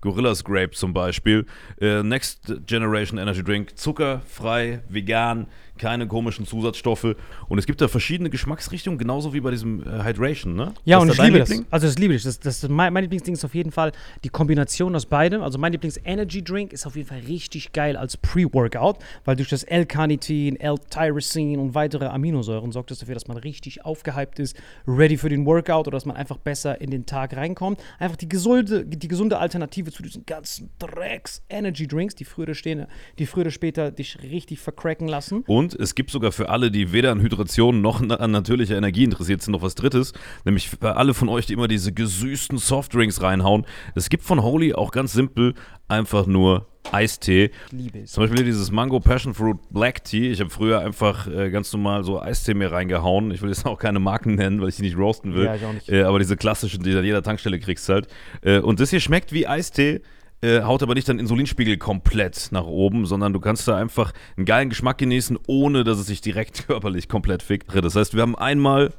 Gorillas Grape zum Beispiel. Äh, Next Generation Energy Drink, zuckerfrei, vegan, keine komischen Zusatzstoffe. Und es gibt da verschiedene Geschmacksrichtungen, genauso wie bei diesem äh, Hydration, ne? Ja, und ich liebe Liebling? das. Also das liebe ich. Das, das, mein, mein Lieblingsding ist auf jeden Fall die Kombination aus beidem. Also mein Lieblings-Energy-Drink ist auf jeden Fall richtig geil als Pre-Workout, weil durch das L-Carnitin, L-Tyrosin und weitere Aminosäuren sorgt das dafür, dass man richtig aufgehypt ist, ready für den Workout oder dass man einfach besser in den Tag reinkommt. Einfach die gesunde, die gesunde Alternative zu diesen ganzen Drecks-Energy-Drinks, die früher, stehen, die früher oder später dich richtig vercracken lassen. Und und es gibt sogar für alle, die weder an Hydration noch an natürlicher Energie interessiert sind, noch was Drittes. Nämlich für alle von euch, die immer diese gesüßten Softdrinks reinhauen. Es gibt von Holy auch ganz simpel einfach nur Eistee. Liebe es. Zum Beispiel dieses Mango Passion Fruit Black Tea. Ich habe früher einfach äh, ganz normal so Eistee mir reingehauen. Ich will jetzt auch keine Marken nennen, weil ich die nicht roasten will. Ja, ich auch nicht. Äh, aber diese klassischen, die du an jeder Tankstelle kriegst halt. Äh, und das hier schmeckt wie Eistee äh, haut aber nicht deinen Insulinspiegel komplett nach oben, sondern du kannst da einfach einen geilen Geschmack genießen, ohne dass es sich direkt körperlich komplett fickt. Das heißt, wir haben einmal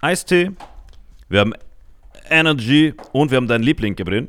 Eistee, wir haben Energy und wir haben deinen Liebling, Gabriel.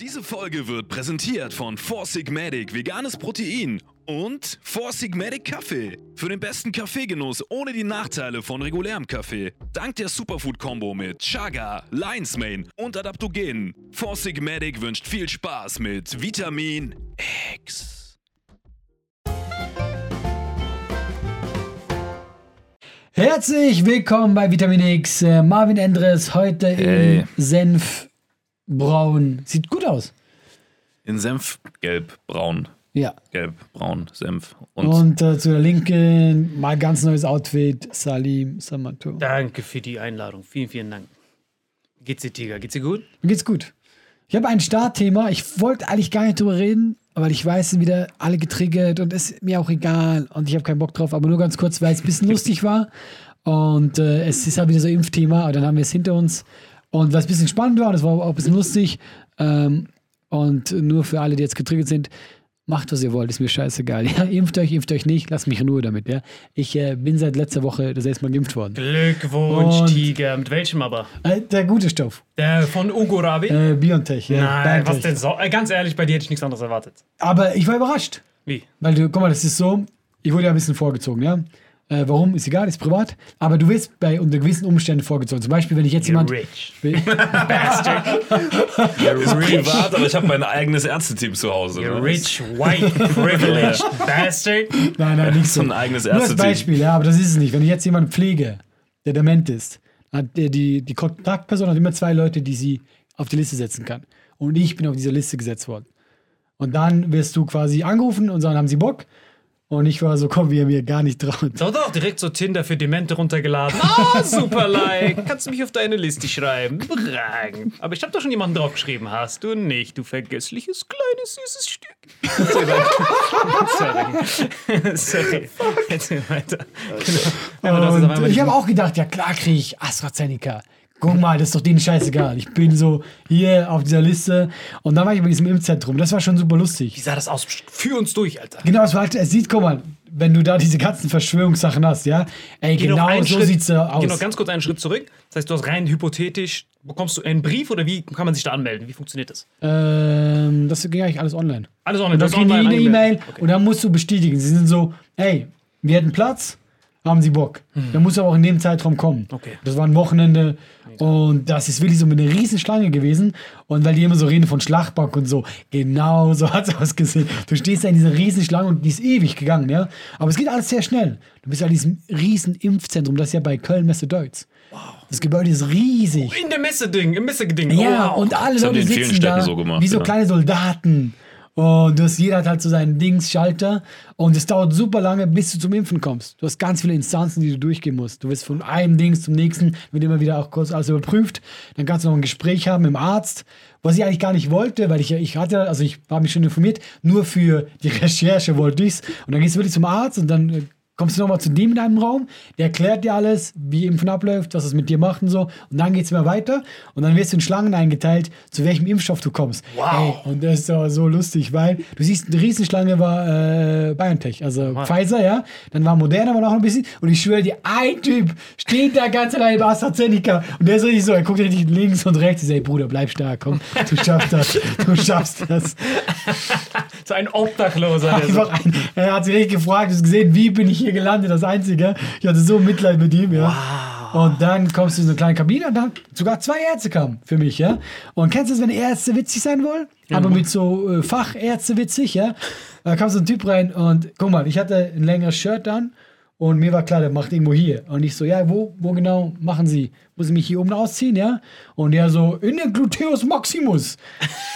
Diese Folge wird präsentiert von Four Sigmatic veganes Protein und Four Sigmatic Kaffee. Für den besten Kaffeegenuss ohne die Nachteile von regulärem Kaffee. Dank der Superfood-Kombo mit Chaga, Lion's Mane und Adaptogenen. Four Sigmatic wünscht viel Spaß mit Vitamin X. Herzlich willkommen bei Vitamin X. Äh, Marvin Endres heute Hey. in Senfbraun. Sieht gut aus. In Senfgelb, braun. Ja. Gelb, braun, Senf. Und, Und äh, zu der Linken mal ganz neues Outfit. Salim Samato. Danke für die Einladung. Vielen, vielen Dank. Geht's dir, Tiger? Geht's dir gut? Mir geht's gut. Ich habe ein Startthema. Ich wollte eigentlich gar nicht drüber reden, aber ich weiß, sind wieder alle getriggert und es ist mir auch egal und ich habe keinen Bock drauf. Aber nur ganz kurz, weil es ein bisschen lustig war und äh, es ist halt wieder so ein Impfthema. Aber dann haben wir es hinter uns und was ein bisschen spannend war und es war auch ein bisschen lustig. Ähm, und nur für alle, die jetzt getriggert sind, macht, was ihr wollt, ist mir scheißegal. Ja, impft euch, impft euch nicht, lasst mich in Ruhe damit. Ja, ich äh, bin seit letzter Woche das erste Mal geimpft worden. Glückwunsch, Und- Tiger. Mit welchem aber? Äh, der gute Stoff. Der von Ugo Rabi? Äh, Biontech. Ja, Nein, was BioNTech. denn so? Äh, Ganz ehrlich, bei dir hätte ich nichts anderes erwartet. Aber ich war überrascht. Wie? Weil du, guck mal, das ist so, ich wurde ja ein bisschen vorgezogen, ja. Äh, warum? Ist egal, ist privat. Aber du wirst bei unter gewissen Umständen vorgezogen. Zum Beispiel, wenn ich jetzt jemand. rich. Bastard. ist privat, aber ich habe mein eigenes Ärzteteam zu Hause. You ne? rich, white, privileged bastard. Nein, nein, nicht so. Ein eigenes Nur als Ärzteteam. Beispiel, ja, aber das ist es nicht. Wenn ich jetzt jemanden pflege, der dement ist, hat der, die, die Kontaktperson hat immer zwei Leute, die sie auf die Liste setzen kann. Und ich bin auf diese Liste gesetzt worden. Und dann wirst du quasi angerufen und sagen, haben sie Bock? Und ich war so, komm, wie er mir gar nicht traut. Doch, doch, direkt so Tinder für Demente runtergeladen. Ah, super like. Kannst du mich auf deine Liste schreiben? Überragend. Aber ich habe doch schon jemanden draufgeschrieben. Hast du nicht, du vergessliches, kleines, süßes Stück. Sorry. Sorry. Erzähl weiter. Genau. Ich habe auch gedacht, ja klar kriege ich AstraZeneca. Guck mal, das ist doch denen scheißegal. Ich bin so hier auf dieser Liste. Und dann war ich bei diesem Impfzentrum. Das war schon super Wie lustig. sah das aus? Führ uns durch, Alter. Genau, es war halt, es sieht, guck mal, wenn du da diese ganzen Verschwörungssachen hast, ja, ey, Geh genau so Schritt- sieht's aus. Geh noch ganz kurz einen Schritt zurück. Das heißt, du hast rein hypothetisch, bekommst du einen Brief oder wie kann man sich da anmelden? Wie funktioniert das? ähm, das ging eigentlich alles online. Alles online. Und du dann hast kriegen die online eine E-Mail angemeldet. und dann musst du bestätigen. Sie sind so, hey, wir hätten Platz, haben sie Bock. Dann musst du aber auch in dem Zeitraum kommen. Okay. Das war ein Wochenende und das ist wirklich so eine Riesenschlange gewesen. Und weil die immer so reden von Schlachtbank und so, genau so hat es ausgesehen. Du stehst da in dieser Riesenschlange und die ist ewig gegangen, ja. Aber es geht alles sehr schnell. Du bist ja in diesem riesen Impfzentrum, das ist ja bei Köln Messe Deutz. Das Gebäude ist riesig. In der Messe-Ding, im Messe-Ding. Ja, Oh, und alle Leute die in vielen sitzen Städten da so gemacht, wie so ja. kleine Soldaten. Und du hast, jeder hat halt so seinen Dings-Schalter. Und es dauert super lange, bis du zum Impfen kommst. Du hast ganz viele Instanzen, die du durchgehen musst. Du wirst von einem Dings zum nächsten, wird immer wieder auch kurz alles überprüft. Dann kannst du noch ein Gespräch haben mit dem Arzt, was ich eigentlich gar nicht wollte, weil ich, ich hatte, also ich habe mich schon informiert, nur für die Recherche wollte ich's. Und dann gehst du wirklich zum Arzt und dann äh, kommst du nochmal zu dem in einem Raum, der erklärt dir alles, wie Impfen abläuft, was es mit dir macht und so. Und dann geht es immer weiter und dann wirst du in Schlangen eingeteilt, zu welchem Impfstoff du kommst. Wow. Ey, und das ist so, so lustig, weil du siehst, eine Riesenschlange war äh, BioNTech, also Pfizer, ja. Dann war Moderna war noch ein bisschen. Und ich schwöre dir, ein Typ steht da ganz allein bei AstraZeneca und der ist richtig so, er guckt richtig links und rechts. Ich sage, Bruder, bleib stark, komm, du schaffst das, du schaffst das. So ein Obdachloser. So, Einfach ein, er hat sich richtig gefragt, du hast gesehen, wie bin ich hier gelandet, das Einzige. Ich hatte so Mitleid mit ihm, ja. Und dann kommst du in so eine kleine Kabine und dann sogar zwei Ärzte kamen für mich, ja. Und kennst du das, wenn Ärzte witzig sein wollen? Aber mit so äh, Fachärzte witzig, ja. Da kam so ein Typ rein und guck mal, ich hatte ein längeres Shirt an und mir war klar, der macht irgendwo hier. Und ich so, ja, wo, wo genau machen Sie? Muss ich mich hier oben ausziehen, ja? Und der so, in den Gluteus Maximus.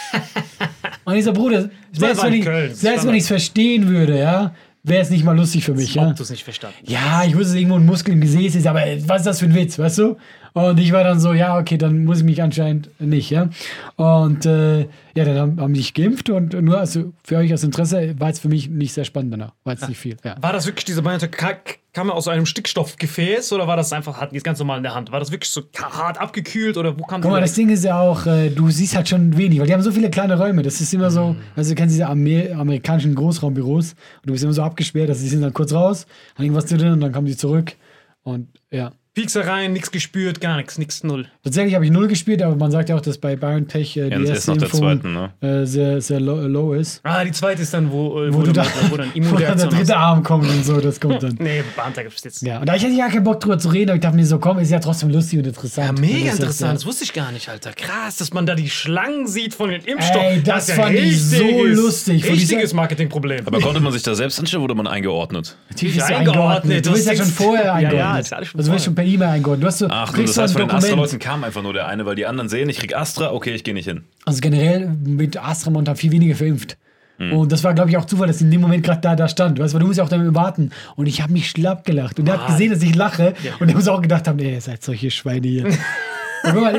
und ich so, Bruder, selbst wenn selbst ich es verstehen würde, ja, wäre es nicht mal lustig für mich, ja. ob du es nicht verstanden. Ja, ich wusste, dass irgendwo ein Muskel im Gesäß ist, aber was ist das für ein Witz, weißt du? Und ich war dann so, ja, okay, dann muss ich mich anscheinend nicht, ja. Und äh, ja, dann haben, haben sich geimpft und nur also für euch als Interesse war es für mich nicht sehr spannend danach. War jetzt nicht viel, ja. War das wirklich diese ka- kam er aus einem Stickstoffgefäß oder war das einfach, hatten die es ganz normal in der Hand? War das wirklich so hart abgekühlt oder wo kam Guck mal, das? Ding ist ja auch, äh, du siehst halt schon wenig, weil die haben so viele kleine Räume. Das ist immer so, also du kennst diese Amer amerikanischen Großraumbüros und du bist immer so abgesperrt, dass die sind dann kurz raus, haben irgendwas zu tun und dann kommen die zurück. Und ja. Pieksereien, nichts gespürt, gar nichts, nichts null. Tatsächlich habe ich null gespielt, aber man sagt ja auch, dass bei BioNTech äh, Ja, die das erste nach der Impfung zweiten, ne? äh, sehr, sehr low, low ist. Ah, die zweite ist dann, wo, äh, Wo, du da, wo dann wo dann der dritte hast. Arm kommt und so, das kommt dann. Nee, BioNTech gibt's jetzt. Ja, und da ich hatte ja keinen Bock drüber zu reden, aber ich dachte mir so, komm, ist ja trotzdem lustig und interessant. Ja, mega das ist interessant. Das Ja, wusste ich gar nicht, Alter. Krass, dass man da die Schlangen sieht von den Impfstoffen. Ey, das ja fand ich so lustig. Richtiges Marketingproblem. Aber konnte man sich da selbst anstellen, wurde man eingeordnet? Natürlich Ja, eingeordnet. eingeordnet. Du bist ja schon vorher Ja, ja, eingeordnet. ist alles schon also per E-Mail eingeordnet. Du hast so, Ach, kriegst das heißt, von den. Astra-Leuten kam einfach nur der eine, weil die anderen sehen, ich krieg Astra, okay, ich gehe nicht hin. Also generell mit Astramont haben viel weniger verimpft. Und das war, glaube ich, auch Zufall, dass in dem Moment gerade da, da stand. Weißt du, weil du musst ja auch damit warten. Und ich habe mich schlapp gelacht. Und er hat gesehen, dass ich lache. Und er muss auch gedacht haben, ey, ihr seid solche Schweine hier.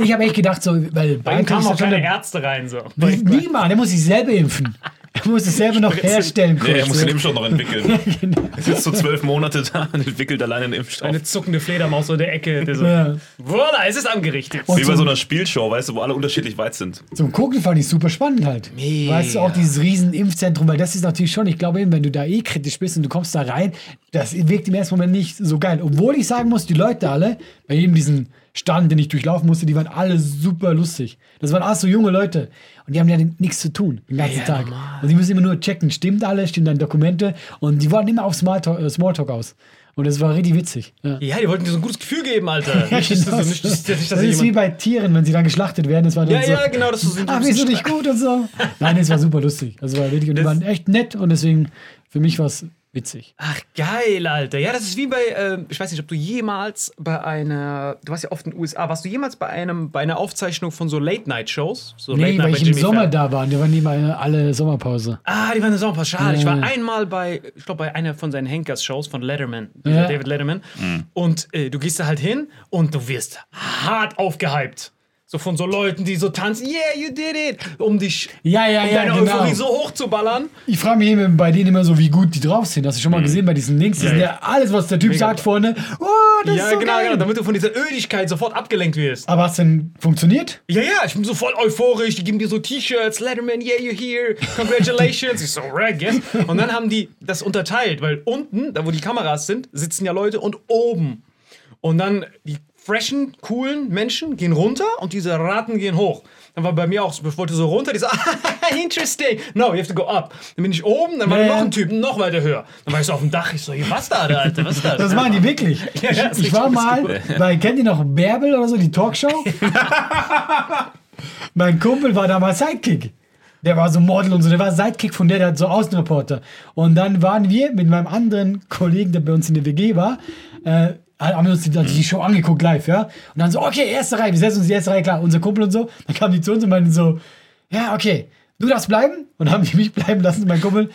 Ich habe echt gedacht, so, weil Bei ihm Bayern kamen auch schon keine Ärzte rein. So. Niemand, der muss sich selber impfen. Er muss es selber noch herstellen. Nee, er kurz, muss den Impfstoff noch entwickeln. Er sitzt so zwölf Monate da und entwickelt alleine einen Impfstoff. Eine zuckende Fledermaus so in der Ecke. Der so, Ja. Voila, es ist angerichtet. Und Wie bei so einer Spielshow, weißt du, wo alle unterschiedlich weit sind. Zum Gucken fand ich super spannend halt. Weißt du, auch dieses riesen Impfzentrum, weil das ist natürlich schon, ich glaube eben, wenn du da eh kritisch bist und du kommst da rein, das wirkt im ersten Moment nicht so geil. Obwohl ich sagen muss, die Leute alle, bei jedem diesen Stand, den ich durchlaufen musste, die waren alle super lustig. Das waren alles so junge Leute. Und die haben ja nichts zu tun den ganzen Tag. Und die müssen immer nur checken, stimmt alles, stimmt deine Dokumente. Und die wollten immer auf Smalltalk, äh, Smalltalk aus. Und das war richtig witzig. Ja. Ja, die wollten dir so ein gutes Gefühl geben, Alter. Nicht, dass, Genau. das, nicht, dass, nicht, das ist wie bei Tieren, wenn sie dann geschlachtet werden. Das war dann Ja, so, ja, genau, das ist so- Ah, wir sind nicht gut und so. Nein, es war super lustig. Also war wirklich, und die Das- waren echt nett und deswegen für mich war es witzig. Ach, geil, Alter. Ja, das ist wie bei, ähm, ich weiß nicht, ob du jemals bei einer, du warst ja oft in den USA, warst du jemals bei einem, bei einer Aufzeichnung von so Late-Night-Shows? So Nee, Late Night weil ich im Sommer Fallon? da war. und Die waren nie mal alle Sommerpause. Ah, die waren in der Sommerpause. Schade. Ich war Ja. einmal bei, ich glaube, bei einer von seinen Henkers-Shows von Letterman, Ja. David Letterman. Und äh, du gehst da halt hin und du wirst hart aufgehypt. So von so Leuten, die so tanzen, yeah, you did it, um dich, Ja, ja, um ja, deine genau. Euphorie so hoch zu ballern. Ich frage mich immer bei denen immer so, wie gut die drauf sind. Hast du schon mal gesehen bei diesen Links? Die Ja, ja. alles, was der Typ Mega sagt vorne. Oh, das ja, ist so genau, geil. genau, damit du von dieser Ödigkeit sofort abgelenkt wirst. Aber hast denn funktioniert? Ja, ja, ich bin so voll euphorisch. Die geben dir so T-Shirts, Letterman, yeah, you're here, congratulations. ich so, rag, yes. Und dann haben die das unterteilt, weil unten, da wo die Kameras sind, sitzen ja Leute und oben. Und dann die freshen, coolen Menschen gehen runter und diese Raten gehen hoch. Dann war bei mir auch, so, ich wollte so runter, die so, interesting. No, you have to go up. Dann bin ich oben, dann war Ja, noch ein Typ, noch weiter höher. Dann war ich so auf dem Dach, ich so, hier, was da, Alter, was ist das? Das machen die wirklich. Ja, ich, ich war mal, bei, kennt ihr noch Bärbel oder so, die Talkshow? mein Kumpel war damals Sidekick. Der war so Model und so, der war Sidekick von der, der hat so Außenreporter. Und dann waren wir mit meinem anderen Kollegen, der bei uns in der WG war, äh, haben wir uns die, die Show angeguckt live, ja. Und dann so, okay, erste Reihe, wir setzen uns die erste Reihe, klar, unser Kumpel und so. Dann kamen die zu uns und meinten so, ja, okay, du darfst bleiben. Und dann haben die mich bleiben lassen, mein Kumpel.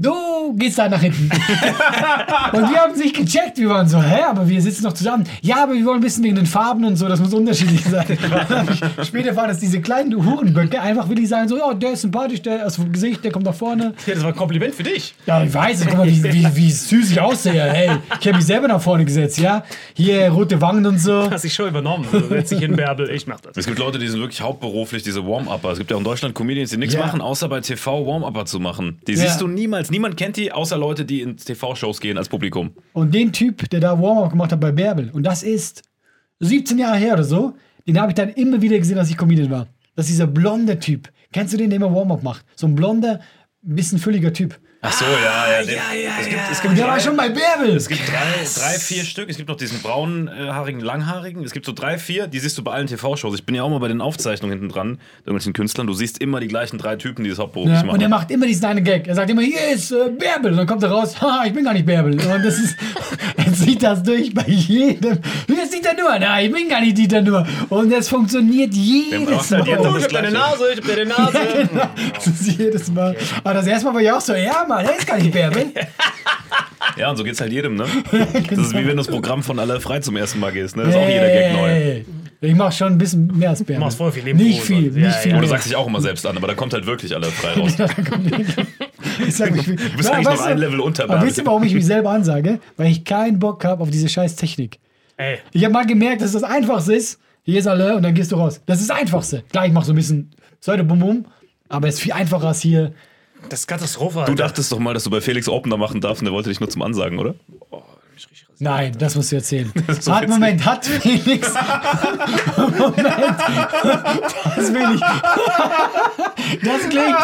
Du gehst da nach hinten. und wir haben es nicht gecheckt. Wir waren so, hä, aber wir sitzen noch zusammen. Ja, aber wir wollen wissen wegen den Farben und so, das muss unterschiedlich sein. Ich später war das diese kleinen Hurenböcke einfach willig sagen, so, ja, der ist sympathisch, der aus dem Gesicht, der kommt nach vorne. Ja, das war ein Kompliment für dich. Ja, ich weiß, guck mal, wie, wie, wie süß ich aussehe. Hey, ich habe mich selber nach vorne gesetzt, ja. Hier rote Wangen und so. Hast dich schon übernommen. Also, setz dich hin, Bärbel, ich mach das. Es gibt Leute, die sind wirklich hauptberuflich diese Warm-Upper. Es gibt ja auch in Deutschland Comedians, die nichts Ja. machen, außer bei TV Warm-Upper zu machen. Die Ja. siehst du niemals. Niemand kennt die, außer Leute, die in TV-Shows gehen als Publikum. Und den Typ, der da Warm-Up gemacht hat bei Bärbel, und das ist 17 Jahre her oder so, den habe ich dann immer wieder gesehen, als ich Comedian war. Das ist dieser blonde Typ. Kennst du den, der immer Warm-Up macht? So ein blonder, bisschen fülliger Typ. Ach so, ja, ja. Den, ja, ja, es gibt, ja. Es gibt der war drei, schon bei Bärbel. es gibt drei, drei, vier Stück. Es gibt noch diesen braunhaarigen, langhaarigen. Es gibt so drei, vier, die siehst du bei allen TV-Shows. Ich bin ja auch mal bei den Aufzeichnungen hinten dran, irgendwelchen Künstlern. Du siehst immer die gleichen drei Typen, die das hauptberuflich Ja, machen. und er macht immer diesen einen Gag. Er sagt immer, hier ist äh, Bärbel. Und dann kommt er raus, ha, ich bin gar nicht Bärbel. Und das ist, er zieht das durch bei jedem. Hier ist Dieter Nuhr. Nein, ich bin gar nicht Dieter Nuhr. Und das funktioniert jedes halt Mal. Oh, ich hab deine Nase, ich hab deine Nase. Das ist jedes Mal. Aber das erste Mal war ich auch so, ja, Mann, er ist gar nicht Bärbel. Ja, und so geht's halt jedem, ne? Das ist wie wenn du das Programm von Alle frei zum ersten Mal gehst, ne? Das ist auch jeder Gag neu. Ich mach schon ein bisschen mehr als Bärbel. machst voll viel Impro Nicht und viel, nicht viel. Oder sagst dich auch immer selbst an, aber da kommt halt wirklich Alle frei raus. Ich sag mich, du bist eigentlich noch ein Level unter Aber Bärbel. wisst ihr, warum ich mich selber ansage? Weil ich keinen Bock habe auf diese scheiß Technik. Ey, Ich habe mal gemerkt, dass das Einfachste ist. Hier ist alle und dann gehst du raus. Das ist das Einfachste. Klar, ich mache so ein bisschen Pseudo-Bum-Bum, aber es ist viel einfacher als hier. Das ist Katastrophe, Du Alter. dachtest doch mal, dass du bei Felix Opener machen darfst und der wollte dich nur zum Ansagen, oder? Nein, das musst du erzählen. so hat. Moment, hat Felix. Moment. Das will ich. Das klingt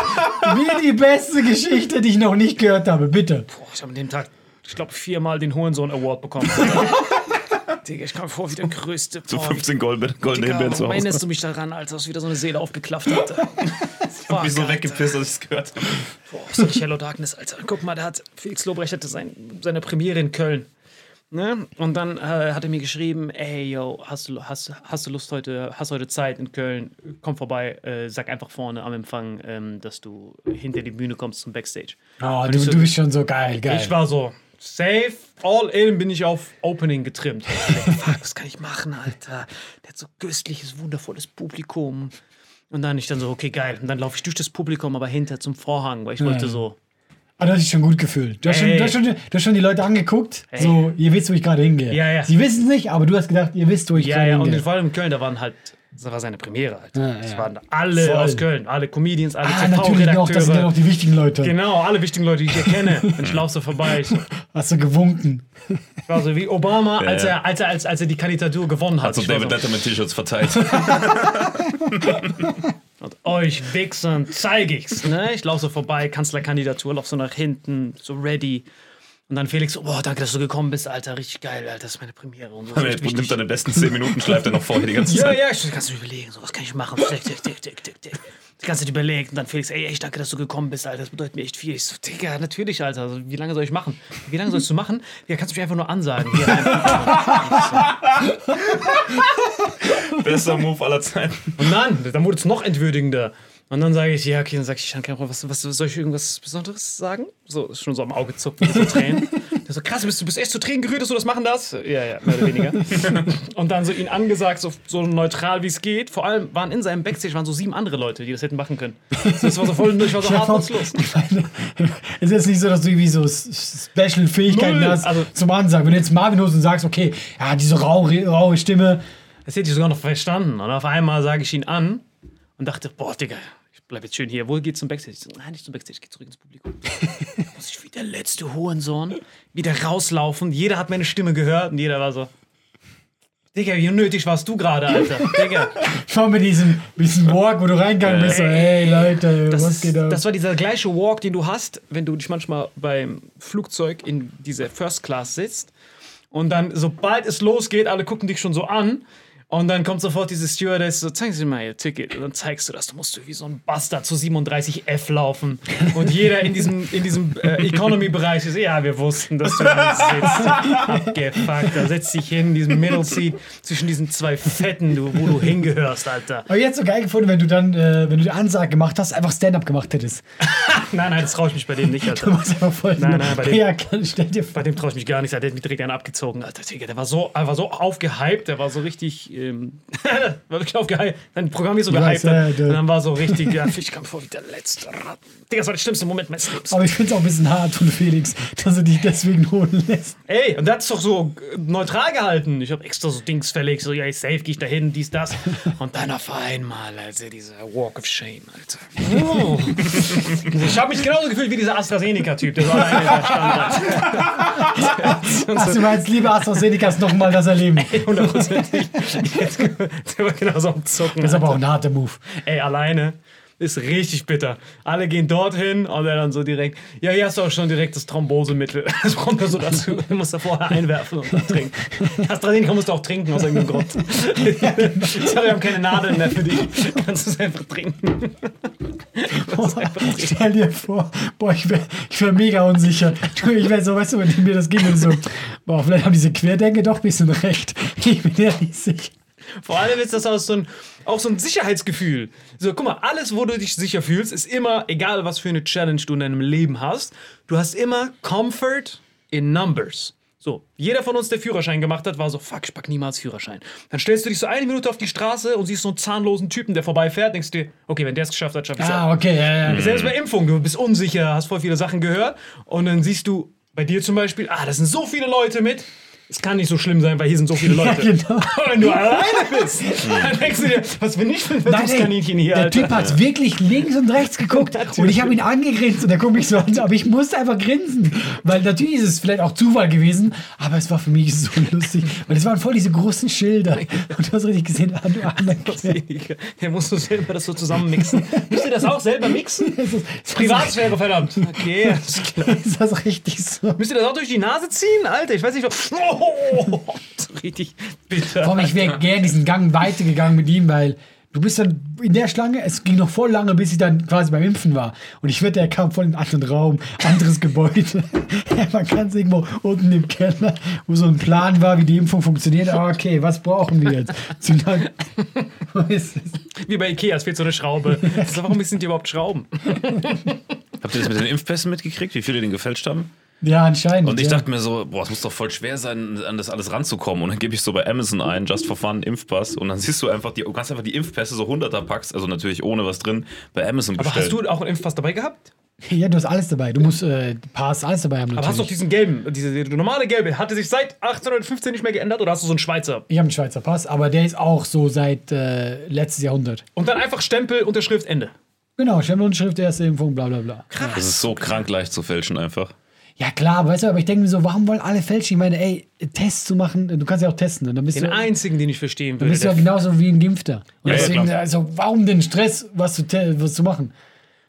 wie die beste Geschichte, die ich noch nicht gehört habe. Bitte. Boah, ich habe an dem Tag, ich glaube, viermal den Hohensohn Award bekommen. Digga, ich kam vor wie der größte. So Boah, 15 Gold, goldene Himbeeren zu Hause. erinnerst du mich daran, als aus wieder so eine Seele aufgeklafft hat? Ich hab mich so weggepisst, als ich es gehört habe. Boah, so Hello Darkness, Alter. Guck mal, da hat Felix Lobrecht hatte sein, seine Premiere in Köln. Ne? Und dann äh, hat er mir geschrieben, ey, yo, hast du, hast, hast du Lust heute, hast heute Zeit in Köln, komm vorbei, äh, sag einfach vorne am Empfang, ähm, dass du hinter die Bühne kommst zum Backstage. Oh, du, so- du bist schon so geil, geil. Ich war so, safe, all in bin ich auf Opening getrimmt. Fuck, was kann ich machen, Alter? Der hat so köstliches, wundervolles Publikum. Und dann ich dann so, okay, geil. Und dann laufe ich durch das Publikum, aber hinter zum Vorhang, weil ich wollte Ja. so, Aber das ist schon gut gefühlt. Du hast, schon, Ey. du, hast schon, du hast schon die Leute angeguckt. Ey. So, ihr wisst, wo ich gerade hingehe. Ja, ja. Sie wissen es nicht, aber du hast gedacht, ihr wisst, wo ich ja, gerade ja. Und hingehe. vor allem in Köln, da waren halt, das war seine Premiere, Alter. Ja, Das ja. waren alle Voll. aus Köln, alle Comedians, alle ah, natürlich noch, das sind ja TV-Redakteure. die wichtigen Leute. Genau, alle wichtigen Leute, die ich hier kenne. Und ich laufe so vorbei. Ich Hast du gewunken. war so wie Obama, als, Ja. er, als, er, als, als er die Kandidatur gewonnen hat. Hat so Ich David Letterman T-Shirts verteilt. Und euch Wichsern zeige ich's. Ne? Ich laufe so vorbei, Kanzlerkandidatur, lauf so nach hinten, so ready. Und dann Felix so, boah, danke, dass du gekommen bist, Alter, richtig geil, Alter, das ist meine Premiere. Und so, richtig nimmt seine besten 10 Minuten, schleift er noch vorher die ganze Ja, Zeit. ja, ich kannst du überlegen, so, was kann ich machen? Tick, tick, tick, tick, tick, tick. Die ganze Zeit überlegt und dann Felix, ey, echt danke, dass du gekommen bist, Alter, das bedeutet mir echt viel. Ich so, Digga, natürlich, Alter, also, wie lange soll ich machen? Wie lange sollst du machen? Ja, kannst du mich einfach nur ansagen. Hier rein. Bester Move aller Zeiten. Und dann, dann wurde es noch entwürdigender. Und dann sage ich, ja, okay, dann sage ich, Problem, was, was soll ich irgendwas Besonderes sagen? So, ist schon so am Auge zucken, so Tränen. Der so, krass, bist du bist echt zu Tränen gerührt, dass du das machen darfst? Ja, ja, mehr oder weniger. Und dann so ihn angesagt, so, so neutral wie es geht. Vor allem waren in seinem Backstage waren so sieben andere Leute, die das hätten machen können. Das war so voll, ich war so hartlos. Es ist jetzt nicht so, dass du irgendwie so Special-Fähigkeiten hast Also- zum Ansagen. Wenn du jetzt Marvin holst und sagst, okay, ja, diese raue, raue Stimme, Das hätte ich sogar noch verstanden. Und auf einmal sage ich ihn an und dachte, boah, Digga, ich bleib jetzt schön hier. Wo geht's zum Backstage? Ich so, nein, nicht zum Backstage, geh zurück ins Publikum. Muss ich wie der letzte Hurensohn wieder rauslaufen. Jeder hat meine Stimme gehört und jeder war so, Digga, wie unnötig warst du gerade, Alter. Digga. schau mit diesem, diesem Walk, wo du reingegangen bist, so, hey Leute, Das, was geht ab? das war dieser gleiche Walk, den du hast, wenn du dich manchmal beim Flugzeug in diese First Class sitzt. Und dann, sobald es losgeht, alle gucken dich schon so an. Und dann kommt sofort diese Stewardess, so, zeigen Sie mal Ihr Ticket. Und dann zeigst du das. Du musst wie so ein Bastard zu 37F laufen. Und jeder in diesem, in diesem äh, Economy-Bereich ist, ja, wir wussten, dass du da sitzt. Abgefuckt. Da setzt dich hin in diesem Middle Seat zwischen diesen zwei Fetten, du, wo du hingehörst, Alter. Aber jetzt so geil gefunden, wenn du dann, äh, wenn du die Ansage gemacht hast, einfach Stand-up gemacht hättest. Nein, nein, das traue ich mich bei dem nicht, Alter. Du machst einfach voll. Nein, nein, bei dem- ja, stell dir vor. Bei dem traue ich mich gar nicht. Der hat mich direkt einen abgezogen. Alter, der war so, er war so aufgehypt. Der war so richtig, ähm, war wirklich aufgehypt. Sein Programm ist so Ich gehypt. ja, und dann war so richtig, ja, ich kam vor wie der letzte Rat. Digga, das war der schlimmste Moment meines Lebens. Aber ich finde es auch ein bisschen hart von Felix, dass er dich deswegen holen lässt. Ey, und der hat es doch so äh, neutral gehalten. Ich habe extra so Dings verlegt, so, ja, safe, gehe ich da hin, dies, das. Und dann auf einmal, also dieser Walk of Shame, Alter. Oh. Ich habe mich genauso gefühlt wie dieser AstraZeneca-Typ, der so alleine da stand. Ach, du meinst, liebe AstraZenecas, nochmal das erleben. Hundertprozentig. Jetzt- Der war genauso am Zucken. Das ist aber auch ein harter Move. Ey, alleine ist richtig bitter. Alle gehen dorthin und er dann so direkt, ja, hier hast du auch schon direkt das Thrombosemittel. Das kommt nur so dazu. Du musst da vorher einwerfen und dann trinken. AstraZeneca musst du auch trinken aus irgendeinem Grund. Sorry, wir haben keine Nadeln mehr für dich. Kannst du es einfach trinken. Stell dir vor, boah, ich wäre ich wär mega unsicher. Du, Ich wäre so, weißt du, wenn mir das ging, und so, boah, vielleicht haben diese Querdenker doch ein bisschen recht. Ich bin ja nicht sicher. Vor allem ist das auch so ein, auch so ein Sicherheitsgefühl. So, guck mal, alles, wo du dich sicher fühlst, ist immer, egal was für eine Challenge du in deinem Leben hast, du hast immer Comfort in Numbers. So, jeder von uns, der Führerschein gemacht hat, war so, fuck, ich pack niemals Führerschein. Dann stellst du dich so eine Minute auf die Straße und siehst so einen zahnlosen Typen, der vorbeifährt, denkst dir, okay, wenn der es geschafft hat, schaff ich es. Ah, okay, ja, ja. Selbst bei Impfung, du bist unsicher, hast voll viele Sachen gehört und dann siehst du bei dir zum Beispiel, ah, da sind so viele Leute mit. Es kann nicht so schlimm sein, weil hier sind so viele Ja, Leute. genau. Aber wenn du alleine bist, dann denkst du dir, was bin ich für ein Versuchskaninchen hier, der Alter? Typ hat wirklich links und rechts geguckt und ich habe ihn angegrinst und er guckt mich so an, aber ich musste einfach grinsen, weil natürlich ist es vielleicht auch Zufall gewesen, aber es war für mich so lustig, weil es waren voll diese großen Schilder und du hast richtig gesehen, ah, du armer. Der muss so selber das so zusammenmixen. Müsst ihr das auch selber mixen? Privatsphäre, verdammt. Okay, alles klar. ist das richtig so? Müsst ihr das auch durch die Nase ziehen? Alter, ich weiß nicht, was. Oh, richtig bitter. Komm, ich wäre gerne diesen Gang weitergegangen mit ihm, weil Du bist dann in der Schlange, es ging noch voll lange, bis ich dann quasi beim Impfen war. Und ich wette, er kam voll in einen anderen Raum, anderes Gebäude. Man kann es irgendwo unten im Keller, wo so ein Plan war, wie die Impfung funktioniert. Ah, okay, was brauchen wir jetzt? Zu lang- Wo ist es? Wie bei Ikea, es fehlt so eine Schraube. Warum sind die überhaupt Schrauben? Habt ihr das mit den Impfpässen mitgekriegt, wie viele den gefälscht haben? Ja, anscheinend. Und ich ja. dachte mir so, boah, es muss doch voll schwer sein, an das alles ranzukommen. Und dann gebe ich so bei Amazon ein, just for fun, Impfpass. Und dann siehst du einfach, die, du kannst einfach die Impfpässe, so 100er Packs, also natürlich ohne was drin, bei Amazon Aber bestellen. hast du auch einen Impfpass dabei gehabt? Ja, du hast alles dabei. Du musst äh, Pass, alles dabei haben. Aber hast du auch Natürlich. diesen gelben, diese die normale gelbe, hatte sich seit 1815 nicht mehr geändert oder hast du so einen Schweizer? Ich habe einen Schweizer Pass, aber der ist auch so seit äh, letztes Jahrhundert. Und dann einfach Stempel, Unterschrift, Ende. Genau, Stempelunterschrift, erste Impfung, bla bla bla. das ist so krank leicht zu fälschen einfach. Ja klar, weißt du, aber ich denke mir so, warum wollen alle fälschen? Ich meine, ey, Tests zu machen, du kannst ja auch testen. Und dann bist Den du, einzigen, den ich verstehen dann würde. bist du ja der- genauso wie ein Geimpfter. Und Ja, ja, deswegen, klar. also, warum den Stress, was zu, was zu machen?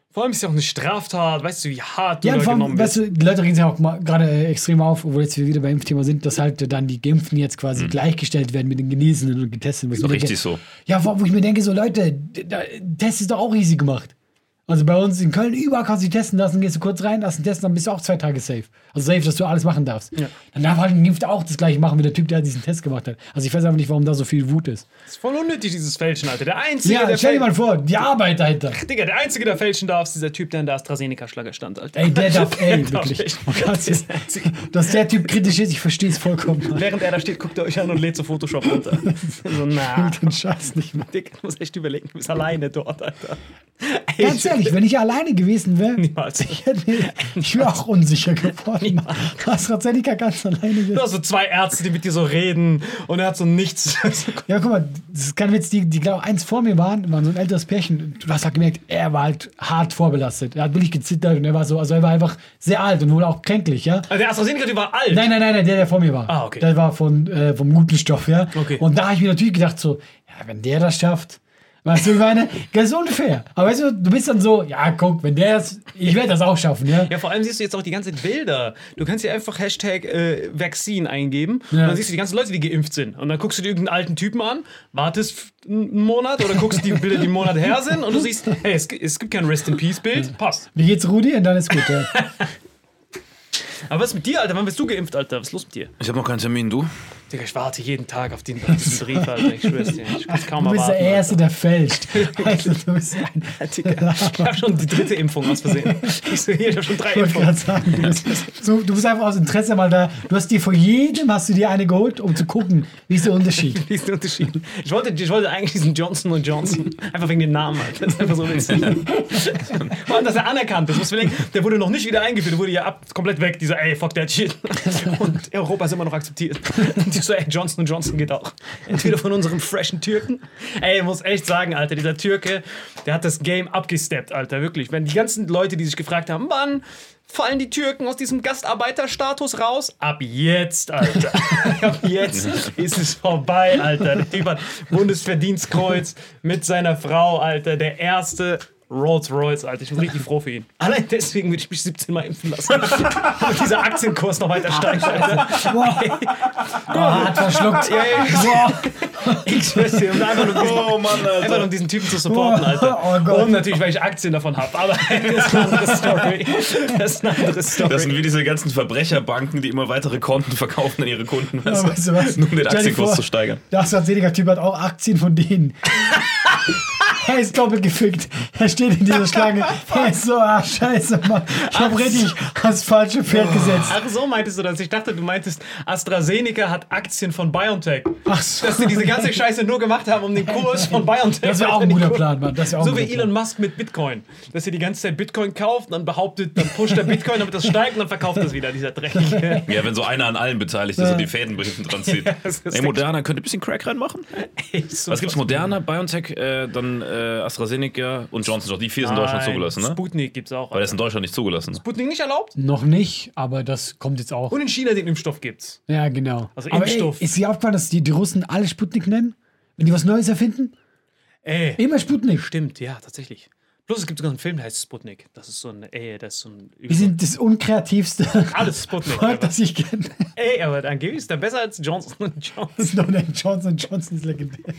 Vor allem ist ja auch eine Straftat, weißt du, wie hart du Ja, da vor genommen allem, weißt bist. du, die Leute regen sich auch gerade äh, extrem auf, obwohl jetzt wir wieder beim Impfthema sind, dass halt dann die Geimpften jetzt quasi gleichgestellt werden mit den Genesenen und Getesteten. Ist doch mir denke, richtig so. Ja, wo, wo ich mir denke, so Leute, d- da, Test ist doch auch easy gemacht. Also bei uns in Köln, überall kannst du dich testen lassen, gehst du kurz rein, lass einen testen, dann bist du auch zwei Tage safe. Also safe, dass du alles machen darfst. Dann darf halt ein Geimpfter auch das gleiche machen wie der Typ, der diesen Test gemacht hat. Also ich weiß einfach nicht, warum da so viel Wut ist. Das ist voll unnötig, dieses Fälschen, Alter. Der Einzige, Ja, der stell dir mal vor, die Arbeit dahinter. Digga, der Einzige, der fälschen darf, ist dieser Typ, der in der AstraZeneca-Schlange stand, Alter. Ey, der darf, ey, Der darf wirklich. Man kann's jetzt- Dass der Typ kritisch ist, ich verstehe es vollkommen. Während er da steht, guckt er euch an und lädt so Photoshop runter. so, na. Den Scheiß nicht mehr. Digga, du musst echt überlegen, du bist alleine dort, Alter. Ganz ehrlich, wenn ich alleine gewesen wäre, Niemals. ich hätte- ich wäre auch unsicher geworden. AstraZeneca ganz alleine. Du hast so zwei Ärzte, die mit dir so reden und er hat so nichts. Ja, guck mal, das ist kein Witz, die, die glaube eins vor mir waren, waren so ein älteres Pärchen. Du hast halt gemerkt, er war halt hart vorbelastet. Er hat wirklich gezittert und er war so, also er war einfach sehr alt und wohl auch kränklich, ja. Also der AstraZeneca-Typ war alt. Nein, nein, nein, nein, der, der vor mir war. Ah, okay. Der war von, äh, vom guten Stoff, ja. Okay. Und da habe ich mir natürlich gedacht, so, ja, wenn der das schafft, weißt du, ich meine, das ist unfair. Aber weißt du, du bist dann so, ja, guck, wenn der das, ich werde das auch schaffen, ja. Ja, vor allem siehst du jetzt auch die ganzen Bilder. Du kannst hier einfach Hashtag äh, Vaccine eingeben und Ja. dann siehst du die ganzen Leute, die geimpft sind. Und dann guckst du dir irgendeinen alten Typen an, wartest einen Monat oder guckst die Bilder, die einen Monat her sind und du siehst, hey, es, es gibt kein Rest in Peace Bild. Passt. Wie geht's Rudi? Und dann ist gut, ja. Aber was ist mit dir, Alter? Wann bist du geimpft, Alter? Was ist los mit dir? Ich habe noch keinen Termin, du? Digga, ich warte jeden Tag auf, den, auf diesen Brief, Alter. Ich schwör's dir. Ich kann's kaum Du bist der erwarten. Erste, der fälscht. Also, du bist ein, Digga, ich habe schon die dritte Impfung aus Versehen. Ich so, hier, ich habe schon drei Ich wollte Impfungen. gerade sagen, du bist, so, du bist einfach aus Interesse mal da. Du hast dir vor jedem hast du dir eine geholt, um zu gucken, wie ist der Unterschied. Wie ist der Unterschied? Ich wollte, ich wollte eigentlich diesen Johnson Johnson. Einfach wegen dem Namen, Alter. Das ist einfach so witzig. Vor allem, dass er anerkannt ist. Muss man denken, der wurde noch nicht wieder eingeführt. Der wurde ja ab, komplett weg. Dieser, ey, fuck that shit. Und Europa ist immer noch akzeptiert. Und ich so, ey, Johnson Johnson geht auch. Entweder von unserem freshen Türken. Ey, ich muss echt sagen, Alter, dieser Türke, der hat das Game abgesteppt, Alter. Wirklich. Wenn die ganzen Leute, die sich gefragt haben, wann fallen die Türken aus diesem Gastarbeiterstatus raus? Ab jetzt, Alter. Ab jetzt ist es vorbei, Alter. Der Typ hat Bundesverdienstkreuz mit seiner Frau, Alter. Der erste Rolls Royce, Alter. Ich bin richtig froh für ihn. Allein deswegen würde ich mich 17 Mal impfen lassen. Damit dieser Aktienkurs noch weiter steigt, Alter. Oh, hat verschluckt. Ja, ja, ich schwör's dir. Einfach, nur diesen, Oh Mann, einfach um diesen Typen zu supporten, Alter. Oh Gott. Und natürlich, weil ich Aktien davon habe. Aber das ist eine andere Story. Das ist eine andere Story. Das sind wie diese ganzen Verbrecherbanken, die immer weitere Konten verkaufen an ihre Kunden. Ja, Weißt weißt du was? Nur um den Aktienkurs vor, zu steigern. Der AstraZeneca-Typ hat auch Aktien von denen. er ist doppelt gefickt. Er steht in dieser Schlange. Er ist so, ah, scheiße, Mann. Ich hab richtig ans falsche Pferd gesetzt. Ach so meintest du das? Ich dachte, du meintest, AstraZeneca hat Aktien von BioNTech. Ach so. Dass sie diese ganze Scheiße nur gemacht haben, um den Kurs von BioNTech Das wäre auch ein guter Plan, Mann. Das auch So wie Elon. Musk mit Bitcoin. Dass er die ganze Zeit Bitcoin kauft und dann behauptet, dann pusht er Bitcoin, damit das steigt und dann verkauft das wieder, dieser Dreckige. Ja, wenn so einer an allen beteiligt ist und die Fäden hinten dran zieht. das ist Ey, Moderna, könnt ihr ein bisschen Crack reinmachen? Was gibt's? Moderna, BioNTech, äh, dann äh, AstraZeneca und Johnson Johnson. Die vier sind in Deutschland zugelassen, ne? Sputnik gibt's auch. Weil der ist in Deutschland nicht zugelassen. Sputnik nicht erlaubt? Noch nicht, aber das kommt jetzt auch. Und in China den Impfstoff gibt's. Ja, genau. Also aber Impfstoff. Ey, ist dir aufgefallen, dass die, die Russen alle Sputnik nennen? Wenn die was Neues erfinden? Ey, Immer Sputnik. stimmt, ja, tatsächlich. Plus es gibt sogar einen Film, der heißt Sputnik. Das ist so ein, ey, das ist so ein... Wir sind das unkreativste Alles Sputnik. Volk, aber- das ich kenne. Ey, aber angeblich ist der besser als Johnson Johnson. Snowden Johnson Johnson ist legendär.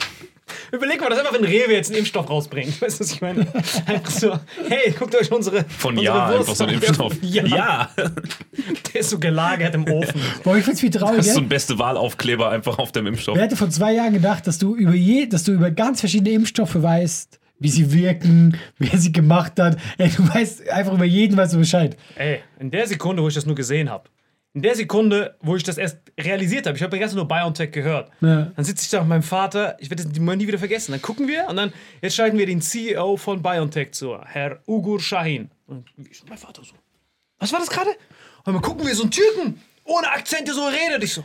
Überleg mal, dass einfach wenn Rewe jetzt einen Impfstoff rausbringt. Weißt du, was ich meine? Einfach so, hey, guckt euch unsere. Von unsere Ja, Wurst einfach so ein an. Impfstoff. Ja, der ist so gelagert im Ofen. Boah, ich find's viel traurig. Das ist so ein beste Wahlaufkleber einfach auf dem Impfstoff. Wer hätte vor zwei Jahren gedacht, dass du über je, dass du über ganz verschiedene Impfstoffe weißt, wie sie wirken, wer sie gemacht hat. Ey, du weißt einfach über jeden weißt du Bescheid. Ey, in der Sekunde, wo ich das nur gesehen habe, in der Sekunde, wo ich das erst realisiert habe, ich habe die ganze Zeit nur BioNTech gehört. Ja. Dann sitze ich da mit meinem Vater, ich werde das mal nie wieder vergessen. Dann gucken wir und dann, jetzt schalten wir den CEO von BioNTech zu, Herr Ugur Shahin. Und ist mein Vater so? Was war das gerade? Und dann gucken wir so einen Türken, ohne Akzente so redet. Ich so,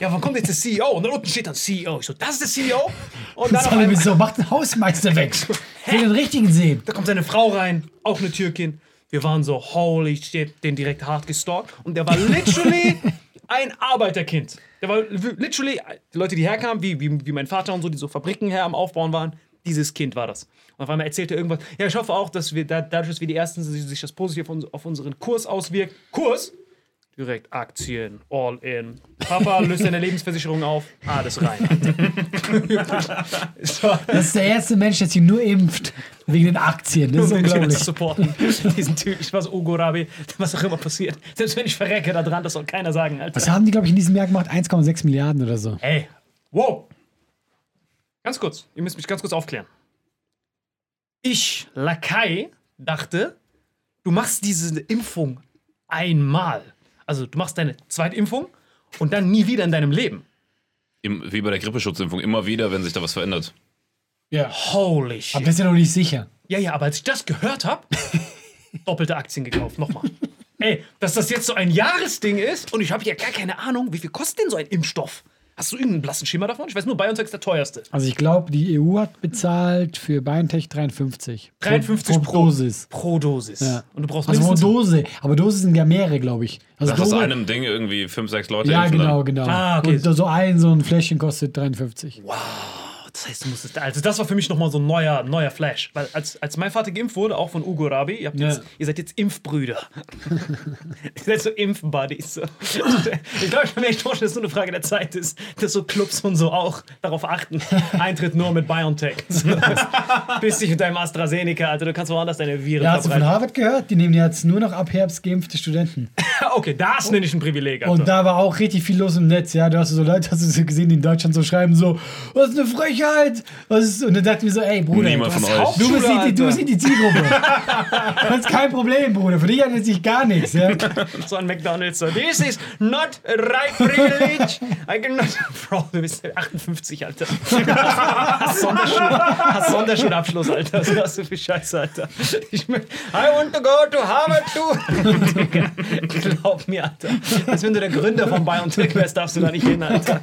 ja, wann kommt jetzt der CEO? Und dann unten steht dann CEO. Ich so, das ist der CEO? Und dann Das auf war einmal, so, macht den Hausmeister weg. Ich will den richtigen sehen. da kommt seine Frau rein, auch eine Türkin. Wir waren so, holy shit, den direkt hart gestalkt. Und der war literally ein Arbeiterkind. Der war literally, die Leute, die herkamen, wie, wie, wie mein Vater und so, die so Fabriken her am Aufbauen waren, dieses Kind war das. Und auf einmal erzählte er irgendwas. Ja, ich hoffe auch, dass wir da, dadurch, dass wir die Ersten sind, sich das positiv auf unseren Kurs auswirkt. Kurs? Direkt Aktien, all in. Papa löst seine Lebensversicherung auf, alles rein. so. Das ist der erste Mensch, der sich nur impft wegen den Aktien. Das ist unglaublich. zu supporten. Diesen Typ, ich war so Ugorabi, was auch immer passiert. Selbst wenn ich verrecke da dran, das soll keiner sagen, Alter. Was haben die, glaube ich, in diesem Jahr gemacht? 1,6 Milliarden oder so. Ey, wow. Ganz kurz, ihr müsst mich ganz kurz aufklären. Ich, Lakai, dachte, du machst diese Impfung einmal. Also du machst deine zweite Impfung und dann nie wieder in deinem Leben. Im, wie bei der Grippeschutzimpfung, immer wieder, wenn sich da was verändert. Ja. Holy shit. Aber das ist ja noch nicht sicher. Ja, ja, aber als ich das gehört habe, doppelte Aktien gekauft, nochmal. Ey, dass das jetzt so ein Jahresding ist und ich habe ja gar keine Ahnung, wie viel kostet denn so ein Impfstoff? Hast du irgendeinen blassen Schimmer davon? Ich weiß nur, BioNTech ist der teuerste. Also ich glaube, die EU hat bezahlt für BioNTech 53. 53 pro, pro Dosis. Pro Dosis. Ja. Und du brauchst Also pro mindestens... Dose. Aber Dosis sind ja mehrere, glaube ich. Also Dass aus einem Ding irgendwie fünf, sechs Leute Ja, genau, dann. genau. Ah, okay. Und so ein, so ein Fläschchen kostet 53. Das heißt, du musstest... Also das war für mich nochmal so ein neuer, neuer Flash. Weil als, als mein Vater geimpft wurde, auch von Ugo Rabi, ihr, habt Ja. jetzt, ihr seid jetzt Impfbrüder. ihr seid so Impfbuddies. So. Ich glaube, ich kann mir echt vorstellen, dass es nur eine Frage der Zeit ist, dass so Clubs und so auch darauf achten. Eintritt nur mit BioNTech. So, Bis dich mit deinem AstraZeneca, Alter, du kannst woanders deine Viren Ja, hast du von. Harvard gehört? Die nehmen jetzt nur noch ab Herbst geimpfte Studenten. Okay, das nenne ich ein Privileg, Alter. Und da war auch richtig viel los im Netz, ja. Du hast so Leute, hast du gesehen, die in Deutschland so schreiben, so, was ist eine Frechheit? Was ist, und dann dachten wir so, ey, Bruder, Niemand du, von euch. du, bist die, du bist die Zielgruppe. das ist kein Problem, Bruder. Für dich es sich gar nichts, ja. so ein McDonalds. So, This is not a right privilege. I cannot. Bro, du bist 58, Alter. hast, Sonderschul hast Sonderschulabschluss, Alter. Was hast du für Scheiße, Alter? Ich mein, I want to go to Harvard too. Glaub mir, Alter. Als wenn du der Gründer von BioNTech wärst, darfst du da nicht hin, Alter.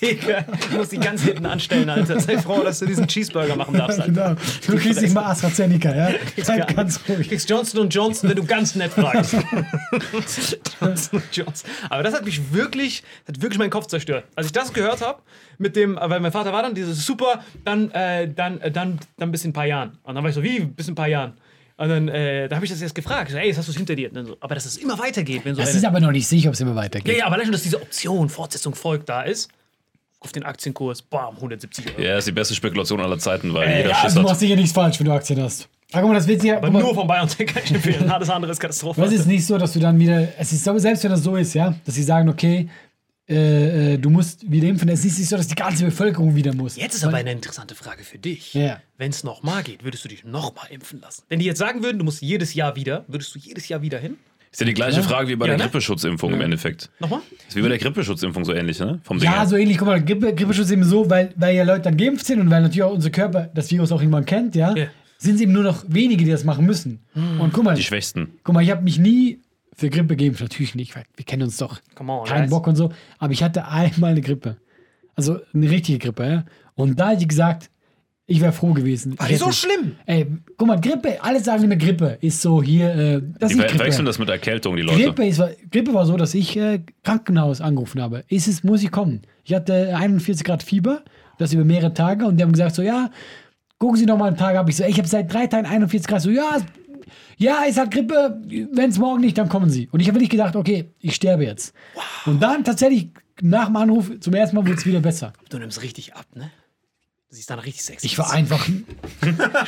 Digga, du musst die ganz hinten anstellen, Alter. Sei froh, dass du diesen Cheeseburger machen darfst, Alter. Genau. Du kriegst nicht mal AstraZeneca, ja. Sei gar ganz Du ruhig. kriegst Johnson Johnson, wenn du ganz nett fragst. Johnson Johnson. Aber das hat mich wirklich, hat wirklich meinen Kopf zerstört. Als ich das gehört habe, mit dem, weil mein Vater war dann dieses super, dann, äh, dann, äh, dann, dann bis in ein paar Jahren. Und dann war ich so, wie bis in ein paar Jahren? Und dann, äh, da habe ich das jetzt gefragt. Ich so, Ey, jetzt hast du es hinter dir. Und dann so, aber dass es immer weitergeht, wenn so Das eine, ist aber noch nicht sicher, ob es immer ja, weitergeht. ja, aber allein schon, dass diese Option, Fortsetzung folgt, da ist. Auf den Aktienkurs, bam, 170 Euro. Ja, ist die beste Spekulation aller Zeiten, weil Äh, jeder ja, Schiss Also du hat. machst sicher nichts falsch, wenn du Aktien hast. Aber guck mal, das wird ja. Aber guck mal, nur von BioNTech kann ich empfehlen. Alles andere ist Katastrophe. Das ist nicht so, dass du dann wieder. Es ist selbst wenn das so ist, ja, dass sie sagen, okay, äh, äh, du musst wieder impfen. Es ist nicht so, dass die ganze Bevölkerung wieder muss. Jetzt ist aber eine interessante Frage für dich. Ja. Wenn es nochmal geht, würdest du dich nochmal impfen lassen? Wenn die jetzt sagen würden, du musst jedes Jahr wieder, würdest du jedes Jahr wieder hin? Ist ja die gleiche Frage wie bei Ja, der ne? Grippeschutzimpfung im Endeffekt. Nochmal? Ist wie bei der Grippeschutzimpfung so ähnlich, ne? Vom Ding Ja, her. so ähnlich. Guck mal, Grippe, Grippeschutz ist eben so, weil, weil ja Leute dann geimpft sind und weil natürlich auch unser Körper das Virus auch irgendwann kennt, ja, Ja. sind es eben nur noch wenige, die das machen müssen. Und guck mal, Die Schwächsten. guck mal, ich habe mich nie für Grippe geimpft. Natürlich nicht, weil wir kennen uns doch. Come on, Keinen guys. Bock und so. Aber ich hatte einmal eine Grippe. Also eine richtige Grippe, ja. Und da hätte ich gesagt, ich wäre froh gewesen. Die so schlimm? Ey, guck mal, Grippe, alle sagen immer Grippe ist so hier, äh, das Die ist verwechseln das mit Erkältung, die Leute. Grippe, ist, Grippe war so, dass ich äh, Krankenhaus angerufen habe. Ist es, muss ich kommen? Ich hatte 41 Grad Fieber, das über mehrere Tage und die haben gesagt so, ja, gucken Sie noch mal einen Tag ab. Ich so, ey, ich habe seit drei Tagen 41 Grad. So, ja, es- ja, ist halt Grippe. Wenn es morgen nicht, dann kommen Sie. Und ich habe wirklich gedacht, okay, ich sterbe jetzt. Und dann tatsächlich nach dem Anruf zum ersten Mal wurde es wieder besser. Du nimmst richtig ab, ne? Du siehst dann richtig sexy. Ich war einfach.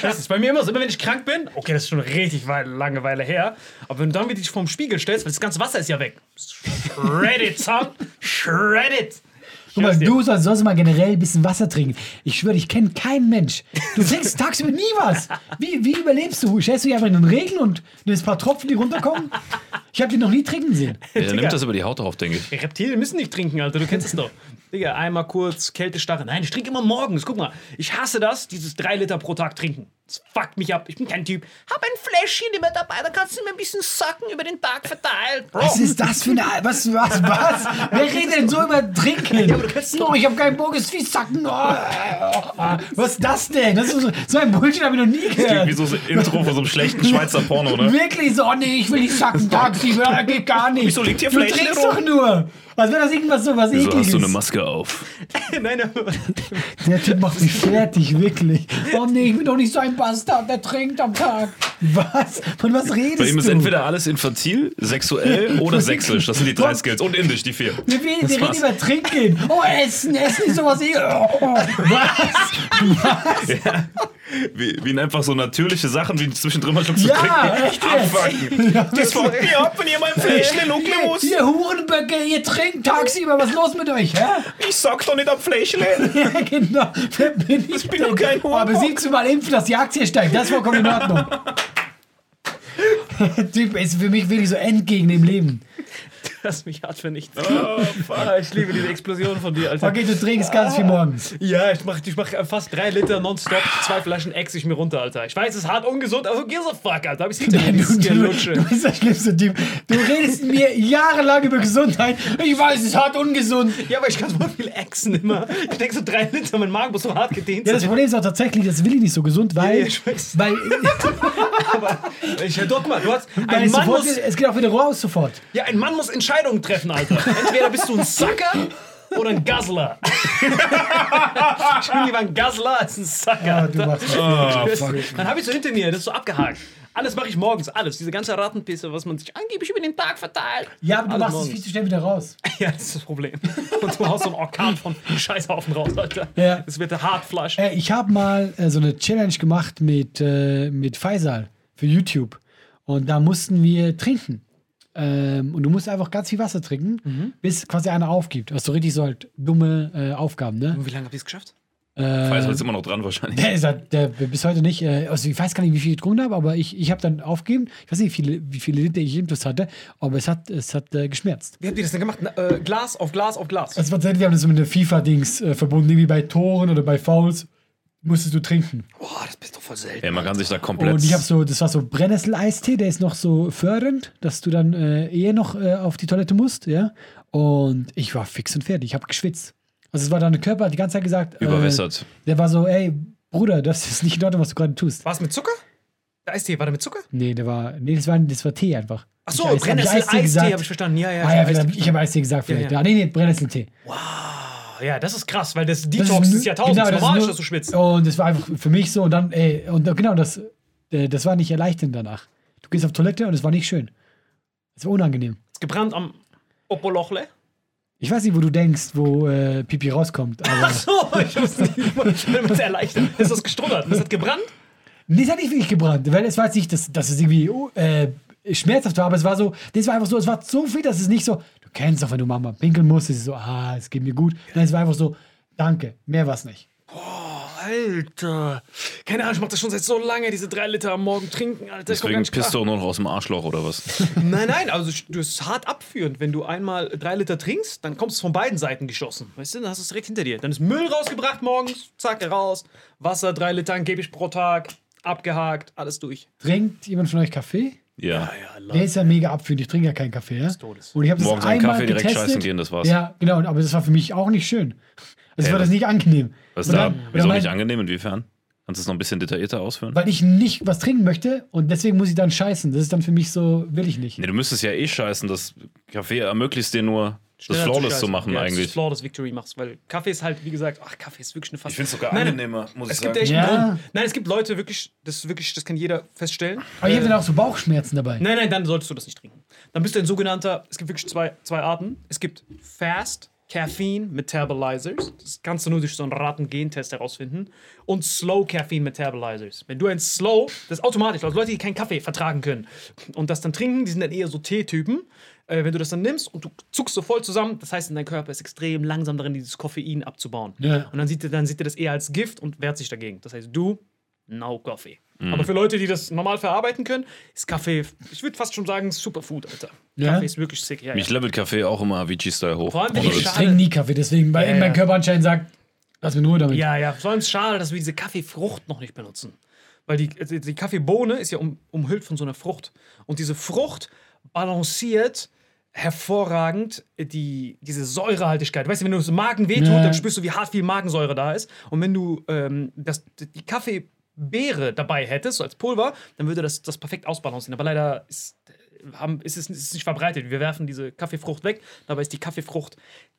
Das ist bei mir immer so, immer wenn ich krank bin, okay, das ist schon richtig wei- lange Weile her, aber wenn du dann wieder dich vorm Spiegel stellst, weil das ganze Wasser ist ja weg. Shred it, son. Shred it. Guck mal, du sollst sonst mal generell ein bisschen Wasser trinken. Ich schwöre, ich kenne keinen Mensch. Du trinkst tagsüber nie was. Wie, wie überlebst du? Stellst du dich einfach in den Regen und nimmst ein paar Tropfen, die runterkommen? Ich habe dich noch nie trinken sehen. Der nimmt das über die Haut auf, denke ich. Reptilien müssen nicht trinken, Alter, du kennst es doch. Digga, einmal kurz Kältestarre. Nein, ich trinke immer morgens. Guck mal, ich hasse das, dieses 3 Liter pro Tag trinken. Das fuckt mich ab. Ich bin kein Typ. Hab ein Fläschchen immer dabei, da kannst du mir ein bisschen sacken über den Tag verteilt. Bro. Was ist das für eine. Was, was, was? Wer redet denn so über Trinken? du kannst no, ich habe keinen Bock, es ist wie Sacken. Oh, oh, was ist das denn? Das ist so, so ein Bullshit habe ich noch nie gehört. Wie so ein Intro von so einem schlechten Schweizer Porno, ne? Wirklich so, oh nee, ich will nicht sacken, Taxi, das geht gar nicht. Wieso liegt hier du Fläschchen trinkst rum? doch nur. Als wäre das irgendwas so was Wieso ekliges. hast du eine Maske auf? Nein, aber Der Typ macht mich fertig, wirklich. Oh nee, ich bin doch nicht so ein Bastard, der trinkt am Tag. Was? Von was redest Bei ihm ist du? entweder alles infantil, sexuell oder sächsisch. Das sind die drei Skills. Und indisch, die vier. wir wir reden war's. über Trinken. Oh, Essen, Essen ist sowas. eh- Oh, was? Was? Wie, wie einfach so natürliche Sachen, wie zwischendrin mal schon zu Ja, trinken. echt jetzt. Abfucken. Das fuckt mich ab, wenn ihr mein Fläschchen muss. Ihr Hurenböcke, ihr trinkt tagsüber, was ist los mit euch, hä? Ich sag doch nicht am Fläschchen. Ja, genau. Bin ich bin doch kein Aber Hurenbock. siehst du mal impfen, dass die Aktie steigt, das ist vollkommen in Ordnung. typ ist für mich wirklich so Endgegner im Leben. Das mich hart vernichtet. Ah, ich liebe diese Explosion von dir, Alter. Okay, du trinkst ganz viel morgens. Ja, ich mach, ich mach fast drei Liter nonstop, zwei Flaschen ex ich mir runter, Alter. Ich weiß, es ist hart ungesund, aber who gives a fuck, Alter. Hab ich's hinter mir, Du, du, du bist der schlimmste Typ. Du redest mir jahrelang über Gesundheit. Ich weiß, es ist hart ungesund. Ja, aber ich kann so viel exen immer. Ich denk so drei Liter, mein Magen muss so hart gedehnt Ja, das sein. Problem ist auch tatsächlich, das will ich nicht so gesund, weil. Ja, ich weiß. weil, Ich, ja, guck mal, du hast, ein es, Mann sofort, muss, es geht auch wieder raus sofort. ja, ein Mann muss Entscheidungen treffen, Alter. Entweder bist du ein Sacker oder ein Guzzler. ich bin lieber ein Guzzler als ein Sacker. Ah, du Alter. machst Das- Dann habe ich so hinter mir, das ist so abgehakt. Alles mache ich morgens, alles. Diese ganze Rattenpisse, was man sich angeblich über den Tag verteilt. Ja, aber du machst es morgens. viel zu schnell wieder raus. Ja, das ist das Problem. Und du haust so einen Orkan von Scheißhaufen raus, Alter. Ja. Das wird der Hartflash. Äh, ich habe mal äh, so eine Challenge gemacht mit, äh, mit Faisal für YouTube. Und da mussten wir trinken. Ähm, und du musst einfach ganz viel Wasser trinken, Mhm. bis quasi einer aufgibt. Ist so richtig so halt dumme äh, Aufgaben, ne? Wie lange habt ihr es geschafft? Weiß ist immer noch dran wahrscheinlich. Der ist halt, der bis heute nicht, äh, also ich weiß gar nicht, wie viel ich getrunken habe, aber ich, ich habe dann aufgegeben. Ich weiß nicht, wie viele, wie viele Liter ich Intus hatte, aber es hat, es hat äh, geschmerzt. Wie habt ihr das denn gemacht? Na, äh, Glas auf Glas auf Glas. Also wir haben das mit der FIFA-Dings äh, verbunden, irgendwie bei Toren oder bei Fouls musstest du trinken. Boah, das bist doch voll selten. Ey, man kann sich da komplett. Und ich habe so, das war so Brennnessel-Eistee, der ist noch so fördernd, dass du dann äh, eher noch äh, auf die Toilette musst, ja. Und ich war fix und fertig, ich habe geschwitzt. Also es war dann der Körper, hat die ganze Zeit gesagt, Überwässert. Äh, der war so, ey, Bruder, das ist nicht in Ordnung, was du gerade tust. War es mit Zucker? Der Eistee, war der mit Zucker? Nee, der war, nee, das war, das war Tee einfach. Ach so, Ich- hab ich Brennnessel-Eistee, habe ich verstanden. Ja, ja, Ah, ja, ich habe Eistee gesagt vielleicht. Ja, Ja, ja. nee, nee, Brennnesseltee. Ja, das ist krass, weil das Das Detox ist des nur- Jahrtausends. genau, das Normal ist ist, nur- dass du schwitzt. Und das war einfach für mich so und dann, ey, und genau, das, äh, das war nicht erleichternd danach. Du gehst auf Toilette und es war nicht schön. Es war unangenehm. Ist gebrannt am Opolochle. Ich weiß nicht, wo du denkst, wo äh, Pipi rauskommt, aber. So, ich wusste nicht, ich bin mir erleichtert. Ist das gestrubbert? Ist das gebrannt? Nee, es hat nicht wirklich gebrannt, weil es war jetzt nicht, dass, dass es irgendwie oh, äh, schmerzhaft war, aber es war so, das war einfach so, es war so viel, dass es nicht so, kennst doch, wenn du Mama pinkeln musst, es ist so, ah, es geht mir gut. Nein, es war einfach so, danke, mehr war es nicht. Alter. Keine Ahnung, ich mach das schon seit so lange, diese drei Liter am Morgen trinken, Alter. Ich komm gar Deswegen nicht pisst du auch nur noch aus dem Arschloch oder was? Nein, nein, also du ist hart abführend. Wenn du einmal drei Liter trinkst, dann kommst du von beiden Seiten geschossen. Weißt du, dann hast du es direkt hinter dir. Dann ist Müll rausgebracht morgens, zack, raus. Wasser, drei Liter angeblich pro Tag, abgehakt, alles durch. Trinkt jemand von euch Kaffee? Ja. Der ist ja mega abführend, ich trinke ja keinen Kaffee, ja? Und ich habe das Morgens einen einmal Kaffee, direkt getestet. scheißen gehen, das war's. Ja, genau, aber das war für mich auch nicht schön. Also war das nicht angenehm. Was Und da? dann- Wieso nicht angenehm? Inwiefern? Kannst du es noch ein bisschen detaillierter ausführen? Weil ich nicht was trinken möchte und deswegen muss ich dann scheißen. Das ist dann für mich so, will ich nicht. Nee, du müsstest ja eh scheißen. Das Kaffee ermöglicht dir nur, das Flawless zu machen ja, Das eigentlich. Flawless Victory machst, weil Kaffee ist halt, wie gesagt, ach, Kaffee ist wirklich eine Fast. Ich find's sogar Nein, angenehmer, muss Es ich gibt sagen. echt Ja. einen Grund. Nein, es gibt Leute wirklich, das ist wirklich, das kann jeder feststellen. Aber ich habe Äh, dann auch so Bauchschmerzen dabei. Nein, nein, dann solltest du das nicht trinken. Dann bist du ein sogenannter, es gibt wirklich zwei, zwei Arten. Es gibt Fast Caffeine Metabolizers. Das kannst du nur durch so einen Ratten-Gentest herausfinden. Und Slow Caffeine Metabolizers. Wenn du ein Slow, das ist automatisch, also Leute, die keinen Kaffee vertragen können und das dann trinken, die sind dann eher so T-Typen. Äh, wenn du das dann nimmst und du zuckst so voll zusammen, das heißt, dein Körper ist extrem langsam darin, dieses Koffein abzubauen. Ja. Und dann sieht, er, dann sieht er das eher als Gift und wehrt sich dagegen. Das heißt, du, no Coffee. Aber für Leute, die das normal verarbeiten können, ist Kaffee, ich würde fast schon sagen, Superfood, Alter. Ja? Kaffee ist wirklich sick. Ja, Mich ja. levelt Kaffee auch immer Avicii-Style hoch. Vor allem, Ohne ich. Ich trinke nie Kaffee, deswegen, weil Ja, mein. Körper anscheinend sagt, lass mir in Ruhe damit. Ja, ja. Vor allem ist es schade, dass wir diese Kaffeefrucht noch nicht benutzen. Weil die, die die Kaffeebohne ist ja um, umhüllt von so einer Frucht. Und diese Frucht balanciert hervorragend die, diese Säurehaltigkeit. Weißt du, wenn du das Magen wehtut, Ja. dann spürst du, wie hart viel Magensäure da ist. Und wenn du ähm, das, die Kaffeebeere dabei hättest, so als Pulver, dann würde das das perfekt ausbalancieren. Aber leider ist, haben, ist, es, ist es nicht verbreitet. Wir werfen diese Kaffeefrucht weg. Dabei ist die Kaffeefrucht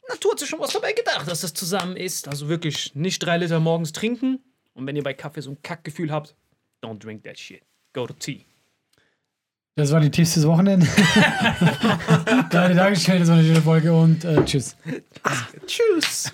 Natur hat sich schon was dabei gedacht, dass das zusammen ist. Also wirklich nicht drei Liter morgens trinken. Und wenn ihr bei Kaffee so ein Kackgefühl habt, don't drink that shit. Go to tea. Das war die Tipps des Wochenende. Geile Dankeschön, das war eine schöne Folge und äh, tschüss. Tschüss.